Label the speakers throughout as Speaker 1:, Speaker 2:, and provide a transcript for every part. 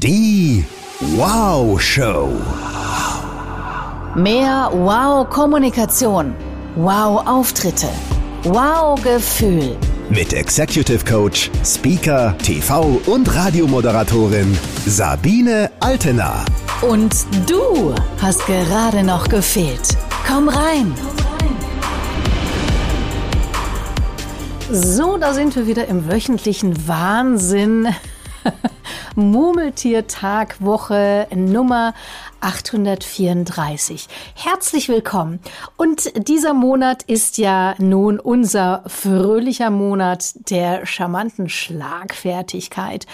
Speaker 1: Die Wow Show.
Speaker 2: Mehr Wow-Kommunikation. Wow-Auftritte. Wow-Gefühl.
Speaker 1: Mit Executive Coach, Speaker, TV und Radiomoderatorin Sabine Altena.
Speaker 2: Und du hast gerade noch gefehlt. Komm rein. So, da sind wir wieder im wöchentlichen Wahnsinn. Murmeltiertag Woche Nummer 834. Herzlich willkommen. Und dieser Monat ist ja nun unser fröhlicher Monat der charmanten Schlagfertigkeit.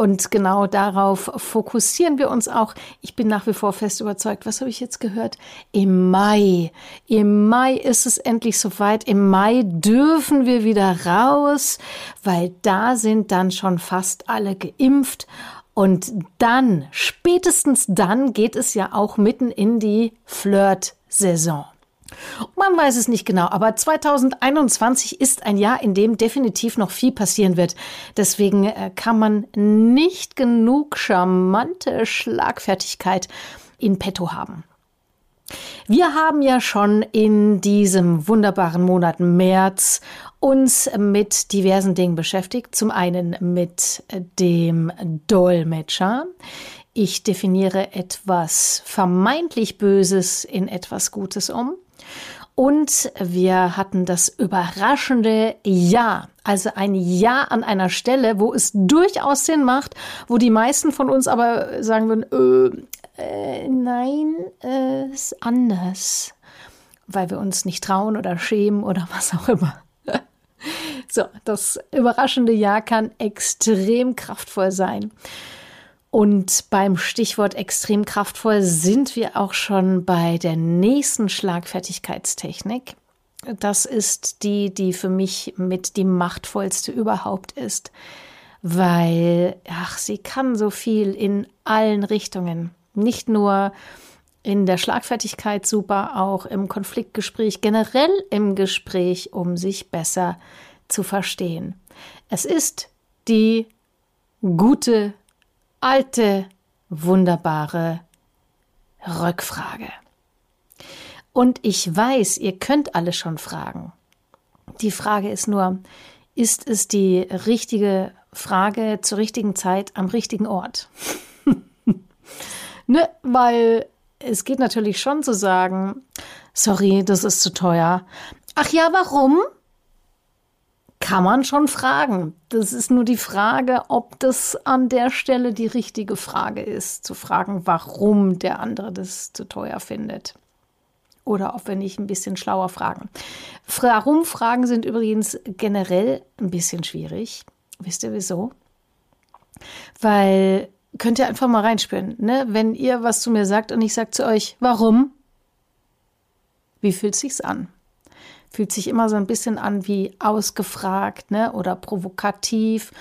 Speaker 2: Und genau darauf fokussieren wir uns auch. Ich bin nach wie vor fest überzeugt. Was habe ich jetzt gehört? Im Mai. Im Mai ist es endlich soweit. Im Mai dürfen wir wieder raus, weil da sind dann schon fast alle geimpft. Und dann, spätestens dann geht es ja auch mitten in die Flirt-Saison. Man weiß es nicht genau, aber 2021 ist ein Jahr, in dem definitiv noch viel passieren wird. Deswegen äh, kann man nicht genug charmante Schlagfertigkeit in petto haben. Wir haben ja schon in diesem wunderbaren Monat März uns mit diversen Dingen beschäftigt. Zum einen mit dem Dolmetscher. Ich definiere etwas vermeintlich Böses in etwas Gutes um. Und wir hatten das überraschende Ja, also ein Ja an einer Stelle, wo es durchaus Sinn macht, wo die meisten von uns aber sagen würden, äh, äh, nein, äh, ist anders, weil wir uns nicht trauen oder schämen oder was auch immer. so, das überraschende Ja kann extrem kraftvoll sein. Und beim Stichwort extrem kraftvoll sind wir auch schon bei der nächsten Schlagfertigkeitstechnik. Das ist die, die für mich mit die machtvollste überhaupt ist, weil, ach, sie kann so viel in allen Richtungen. Nicht nur in der Schlagfertigkeit super, auch im Konfliktgespräch, generell im Gespräch, um sich besser zu verstehen. Es ist die gute alte, wunderbare Rückfrage. Und ich weiß, ihr könnt alle schon fragen. Die Frage ist nur, ist es die richtige Frage zur richtigen Zeit am richtigen Ort? ne, weil es geht natürlich schon zu sagen, sorry, das ist zu teuer. Ach ja, warum? Kann man schon fragen. Das ist nur die Frage, ob das an der Stelle die richtige Frage ist, zu fragen, warum der andere das zu teuer findet. Oder ob wir nicht ein bisschen schlauer fragen. Warum-Fragen sind übrigens generell ein bisschen schwierig. Wisst ihr wieso? Weil könnt ihr einfach mal reinspüren, ne? Wenn ihr was zu mir sagt und ich sage zu euch, warum? Wie fühlt sich's an? Fühlt sich immer so ein bisschen an wie ausgefragt ne? oder provokativ.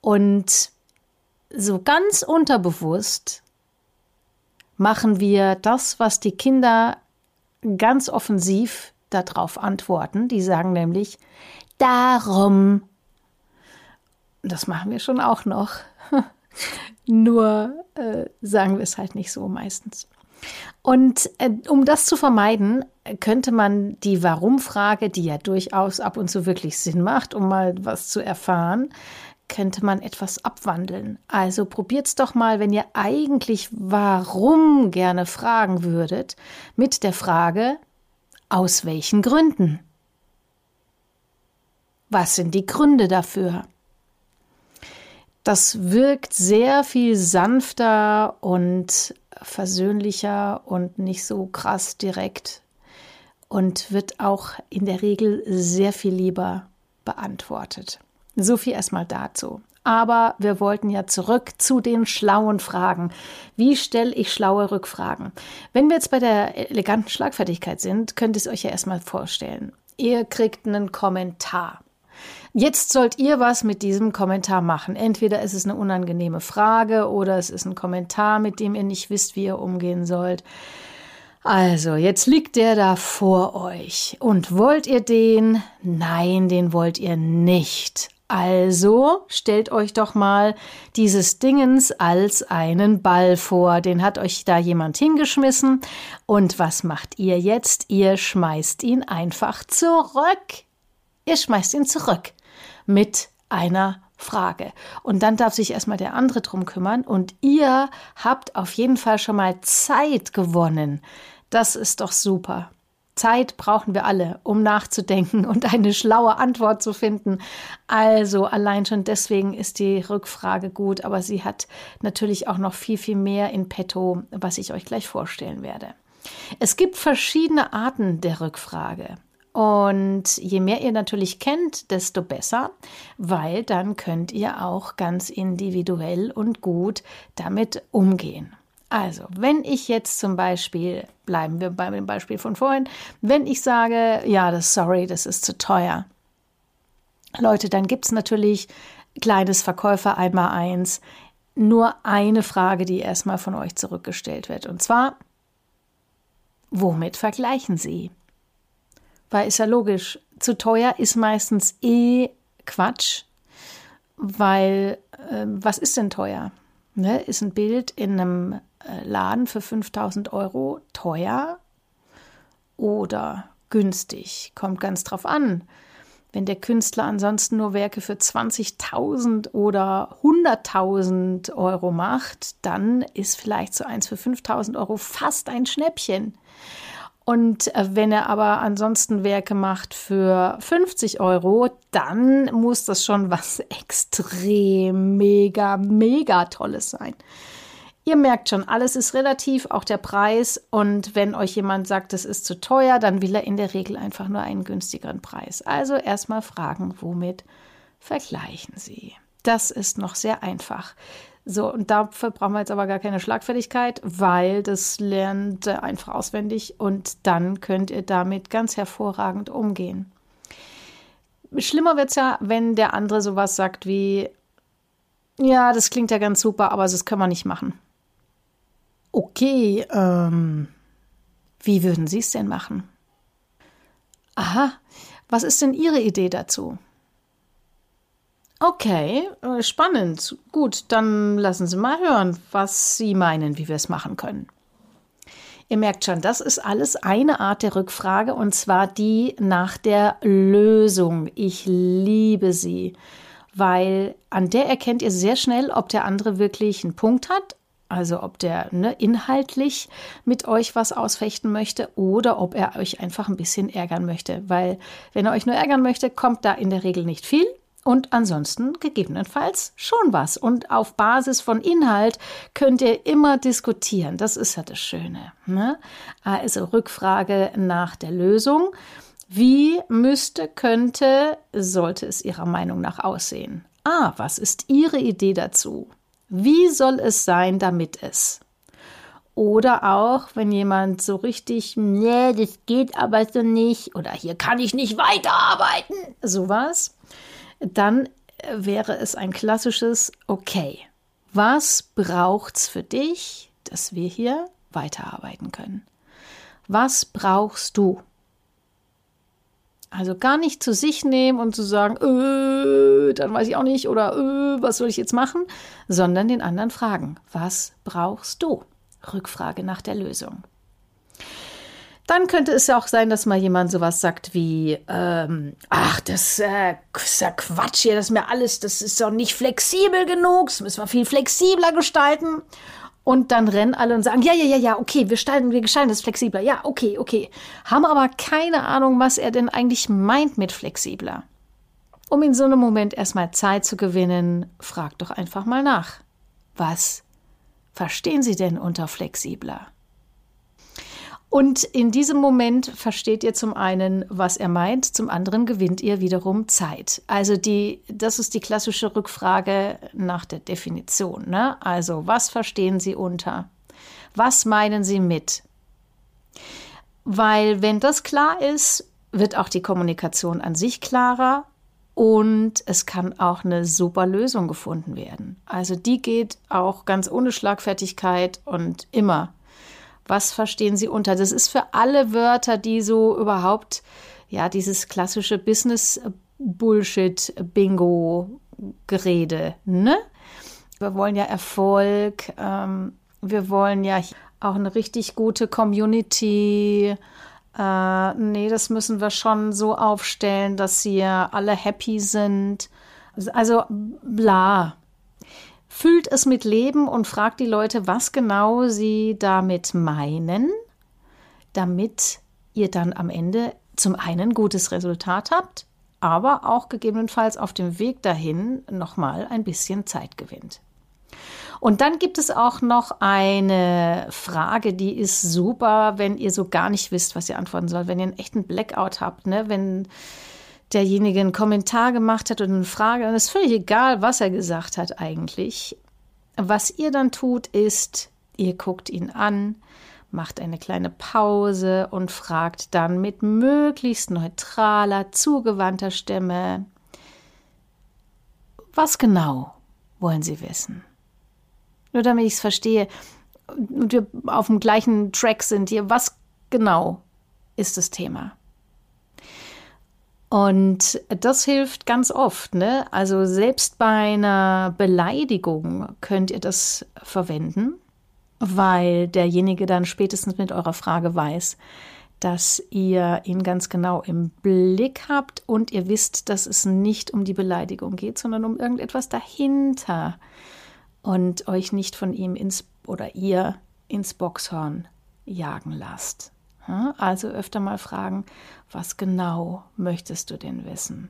Speaker 2: Und so ganz unterbewusst machen wir das, was die Kinder ganz offensiv darauf antworten. Die sagen nämlich, darum. Das machen wir schon auch noch. Nur äh, sagen wir es halt nicht so meistens. Und äh, um das zu vermeiden, könnte man die Warum-Frage, die ja durchaus ab und zu wirklich Sinn macht, um mal was zu erfahren, könnte man etwas abwandeln. Also probiert's doch mal, wenn ihr eigentlich warum gerne fragen würdet, mit der Frage, aus welchen Gründen? Was sind die Gründe dafür? Das wirkt sehr viel sanfter und versöhnlicher und nicht so krass direkt und wird auch in der Regel sehr viel lieber beantwortet. So viel erstmal dazu. Aber wir wollten ja zurück zu den schlauen Fragen. Wie stelle ich schlaue Rückfragen? Wenn wir jetzt bei der eleganten Schlagfertigkeit sind, könnt ihr es euch ja erstmal vorstellen. Ihr kriegt einen Kommentar. Jetzt sollt ihr was mit diesem Kommentar machen. Entweder ist es eine unangenehme Frage oder es ist ein Kommentar, mit dem ihr nicht wisst, wie ihr umgehen sollt. Also, jetzt liegt der da vor euch. Und wollt ihr den? Nein, den wollt ihr nicht. Also stellt euch doch mal dieses Dingens als einen Ball vor. Den hat euch da jemand hingeschmissen. Und was macht ihr jetzt? Ihr schmeißt ihn einfach zurück. Ihr schmeißt ihn zurück mit einer Frage. Und dann darf sich erstmal der andere drum kümmern. Und ihr habt auf jeden Fall schon mal Zeit gewonnen. Das ist doch super. Zeit brauchen wir alle, um nachzudenken und eine schlaue Antwort zu finden. Also allein schon deswegen ist die Rückfrage gut, aber sie hat natürlich auch noch viel, viel mehr in petto, was ich euch gleich vorstellen werde. Es gibt verschiedene Arten der Rückfrage. Und je mehr ihr natürlich kennt, desto besser, weil dann könnt ihr auch ganz individuell und gut damit umgehen. Also, wenn ich jetzt zum Beispiel, bleiben wir bei dem Beispiel von vorhin, wenn ich sage, ja, das sorry, das ist zu teuer. Leute, dann gibt es natürlich kleines Verkäufer einmal eins, nur eine Frage, die erstmal von euch zurückgestellt wird. Und zwar, womit vergleichen Sie? Weil ist ja logisch, zu teuer ist meistens eh Quatsch, weil äh, was ist denn teuer? Ne? Ist ein Bild in einem äh, Laden für 5000 Euro teuer oder günstig. Kommt ganz drauf an. Wenn der Künstler ansonsten nur Werke für 20.000 oder 100.000 Euro macht, dann ist vielleicht so eins für 5.000 Euro fast ein Schnäppchen. Und äh, wenn er aber ansonsten Werke macht für 50 Euro, dann muss das schon was extrem, mega, mega Tolles sein. Ihr merkt schon, alles ist relativ, auch der Preis. Und wenn euch jemand sagt, es ist zu teuer, dann will er in der Regel einfach nur einen günstigeren Preis. Also erstmal fragen, womit vergleichen Sie? Das ist noch sehr einfach. So, und dafür brauchen wir jetzt aber gar keine Schlagfertigkeit, weil das lernt ihr einfach auswendig und dann könnt ihr damit ganz hervorragend umgehen. Schlimmer wird es ja, wenn der andere sowas sagt wie, ja, das klingt ja ganz super, aber das können wir nicht machen. Okay, ähm, wie würden Sie es denn machen? Aha, was ist denn Ihre Idee dazu? Okay, äh, spannend. Gut, dann lassen Sie mal hören, was Sie meinen, wie wir es machen können. Ihr merkt schon, das ist alles eine Art der Rückfrage und zwar die nach der Lösung. Ich liebe sie, weil an der erkennt ihr sehr schnell, ob der andere wirklich einen Punkt hat also ob der ne, inhaltlich mit euch was ausfechten möchte oder ob er euch einfach ein bisschen ärgern möchte. Weil wenn er euch nur ärgern möchte, kommt da in der Regel nicht viel. Und ansonsten gegebenenfalls schon was. Und auf Basis von Inhalt könnt ihr immer diskutieren. Das ist ja das Schöne. Ne? Also Rückfrage nach der Lösung. Wie müsste, könnte, sollte es Ihrer Meinung nach aussehen? Ah, was ist Ihre Idee dazu? Wie soll es sein, damit es? Oder auch, wenn jemand so richtig, nee, das geht aber so nicht, oder hier kann ich nicht weiterarbeiten, sowas, dann wäre es ein klassisches Okay. Was braucht's für dich, dass wir hier weiterarbeiten können? Was brauchst du? Also gar nicht zu sich nehmen und zu sagen, äh, dann weiß ich auch nicht oder äh, was soll ich jetzt machen, sondern den anderen fragen, was brauchst du? Rückfrage nach der Lösung. Dann könnte es ja auch sein, dass mal jemand sowas sagt wie, ähm, ach, das äh, ist ja Quatsch hier, das ist mir alles, das ist doch nicht flexibel genug, das müssen wir viel flexibler gestalten. Und dann rennen alle und sagen, ja, ja, ja, ja, okay, wir gestalten, wir gestalten das flexibler. Ja, okay, okay. Haben aber keine Ahnung, was er denn eigentlich meint mit flexibler. Um in so einem Moment erstmal Zeit zu gewinnen, fragt doch einfach mal nach. Was verstehen Sie denn unter flexibler? Und in diesem Moment versteht ihr zum einen, was er meint, zum anderen gewinnt ihr wiederum Zeit. Also die, das ist die klassische Rückfrage nach der Definition. Ne? Also was verstehen Sie unter? Was meinen Sie mit? Weil wenn das klar ist, wird auch die Kommunikation an sich klarer und es kann auch eine super Lösung gefunden werden. Also die geht auch ganz ohne Schlagfertigkeit und immer was verstehen Sie unter? Das ist für alle Wörter, die so überhaupt, ja, dieses klassische Business Bullshit-Bingo-Gerede, ne? Wir wollen ja Erfolg, ähm, wir wollen ja auch eine richtig gute Community. Äh, nee, das müssen wir schon so aufstellen, dass hier alle happy sind. Also bla. Füllt es mit Leben und fragt die Leute, was genau sie damit meinen, damit ihr dann am Ende zum einen gutes Resultat habt, aber auch gegebenenfalls auf dem Weg dahin nochmal ein bisschen Zeit gewinnt. Und dann gibt es auch noch eine Frage, die ist super, wenn ihr so gar nicht wisst, was ihr antworten sollt, wenn ihr einen echten Blackout habt, ne? wenn derjenige einen Kommentar gemacht hat und eine Frage, dann ist völlig egal, was er gesagt hat eigentlich. Was ihr dann tut, ist, ihr guckt ihn an, macht eine kleine Pause und fragt dann mit möglichst neutraler, zugewandter Stimme, was genau wollen Sie wissen? Nur damit ich es verstehe und wir auf dem gleichen Track sind hier, was genau ist das Thema? Und das hilft ganz oft, ne? Also selbst bei einer Beleidigung könnt ihr das verwenden, weil derjenige dann spätestens mit eurer Frage weiß, dass ihr ihn ganz genau im Blick habt und ihr wisst, dass es nicht um die Beleidigung geht, sondern um irgendetwas dahinter und euch nicht von ihm ins oder ihr ins Boxhorn jagen lasst. Also öfter mal fragen, was genau möchtest du denn wissen?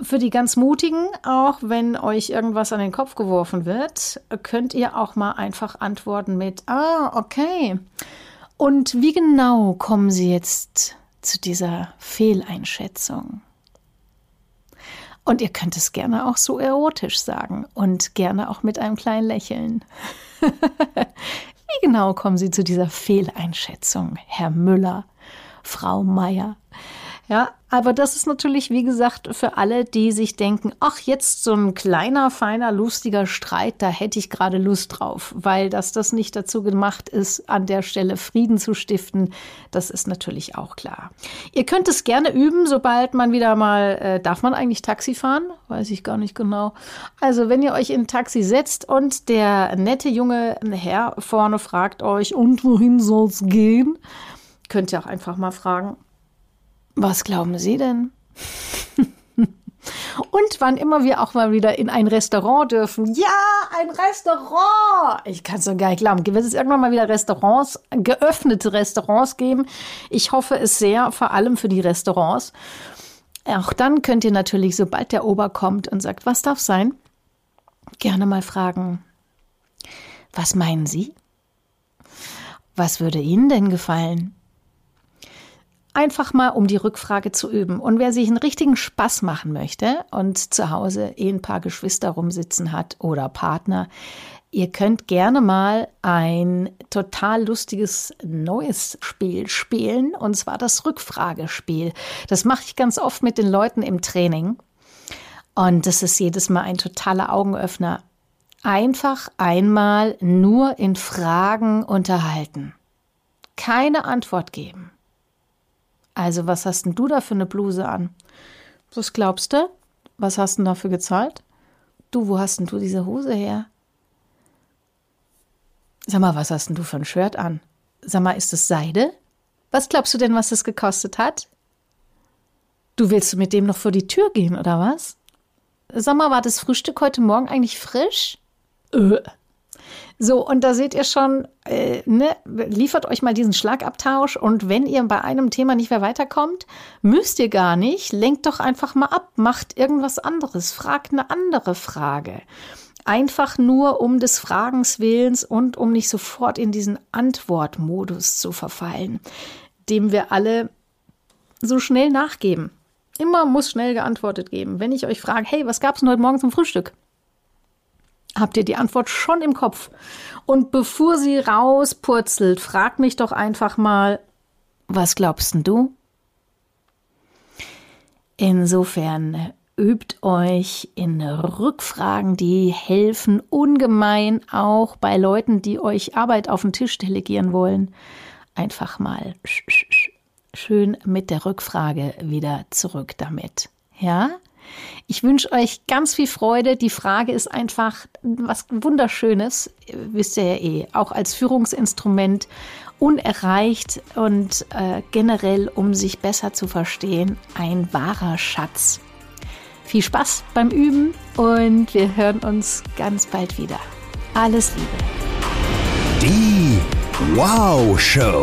Speaker 2: Für die ganz Mutigen, auch wenn euch irgendwas an den Kopf geworfen wird, könnt ihr auch mal einfach antworten mit, ah, okay. Und wie genau kommen Sie jetzt zu dieser Fehleinschätzung? Und ihr könnt es gerne auch so erotisch sagen und gerne auch mit einem kleinen Lächeln. Wie genau kommen Sie zu dieser Fehleinschätzung, Herr Müller, Frau Meier? Ja, aber das ist natürlich, wie gesagt, für alle, die sich denken, ach, jetzt so ein kleiner, feiner, lustiger Streit, da hätte ich gerade Lust drauf, weil dass das nicht dazu gemacht ist, an der Stelle Frieden zu stiften, das ist natürlich auch klar. Ihr könnt es gerne üben, sobald man wieder mal, äh, darf man eigentlich Taxi fahren? Weiß ich gar nicht genau. Also, wenn ihr euch in ein Taxi setzt und der nette junge Herr vorne fragt euch, und wohin soll's gehen? Könnt ihr auch einfach mal fragen, was glauben Sie denn? Und wann immer wir auch mal wieder in ein Restaurant dürfen. Ja, ein Restaurant! Ich kann es so gar nicht glauben. Wird es irgendwann mal wieder Restaurants, geöffnete Restaurants geben? Ich hoffe es sehr, vor allem für die Restaurants. Auch dann könnt ihr natürlich, sobald der Ober kommt und sagt, was darf sein, gerne mal fragen, was meinen Sie? Was würde Ihnen denn gefallen? Einfach mal, um die Rückfrage zu üben. Und wer sich einen richtigen Spaß machen möchte und zu Hause eh ein paar Geschwister rumsitzen hat oder Partner, ihr könnt gerne mal ein total lustiges neues Spiel spielen, und zwar das Rückfragespiel. Das mache ich ganz oft mit den Leuten im Training. Und das ist jedes Mal ein totaler Augenöffner. Einfach einmal nur in Fragen unterhalten. Keine Antwort geben. Also, was hast denn du da für eine Bluse an? Was glaubst du? Was hast du dafür gezahlt? Du, wo hast denn du diese Hose her? Sag mal, was hast denn du für ein Shirt an? Sag mal, ist es Seide? Was glaubst du denn, was es gekostet hat? Du willst mit dem noch vor die Tür gehen, oder was? Sag mal, war das Frühstück heute Morgen eigentlich frisch? Äh, so, und da seht ihr schon, äh, ne, liefert euch mal diesen Schlagabtausch und wenn ihr bei einem Thema nicht mehr weiterkommt, müsst ihr gar nicht, lenkt doch einfach mal ab, macht irgendwas anderes, fragt eine andere Frage. Einfach nur um des Fragens Willens und um nicht sofort in diesen Antwortmodus zu verfallen, dem wir alle so schnell nachgeben. Immer muss schnell geantwortet geben. Wenn ich euch frage, hey, was gab's denn heute Morgen zum Frühstück? Habt ihr die Antwort schon im Kopf. Und bevor sie rauspurzelt, frag mich doch einfach mal, was glaubst du? Insofern übt euch in Rückfragen, die helfen ungemein auch bei Leuten, die euch Arbeit auf den Tisch delegieren wollen. Einfach mal schön mit der Rückfrage wieder zurück damit. Ja? Ich wünsche euch ganz viel Freude. Die Frage ist einfach was Wunderschönes, wisst ihr ja eh, auch als Führungsinstrument unerreicht und äh, generell, um sich besser zu verstehen, ein wahrer Schatz. Viel Spaß beim Üben und wir hören uns ganz bald wieder. Alles Liebe.
Speaker 1: Die Wow Show.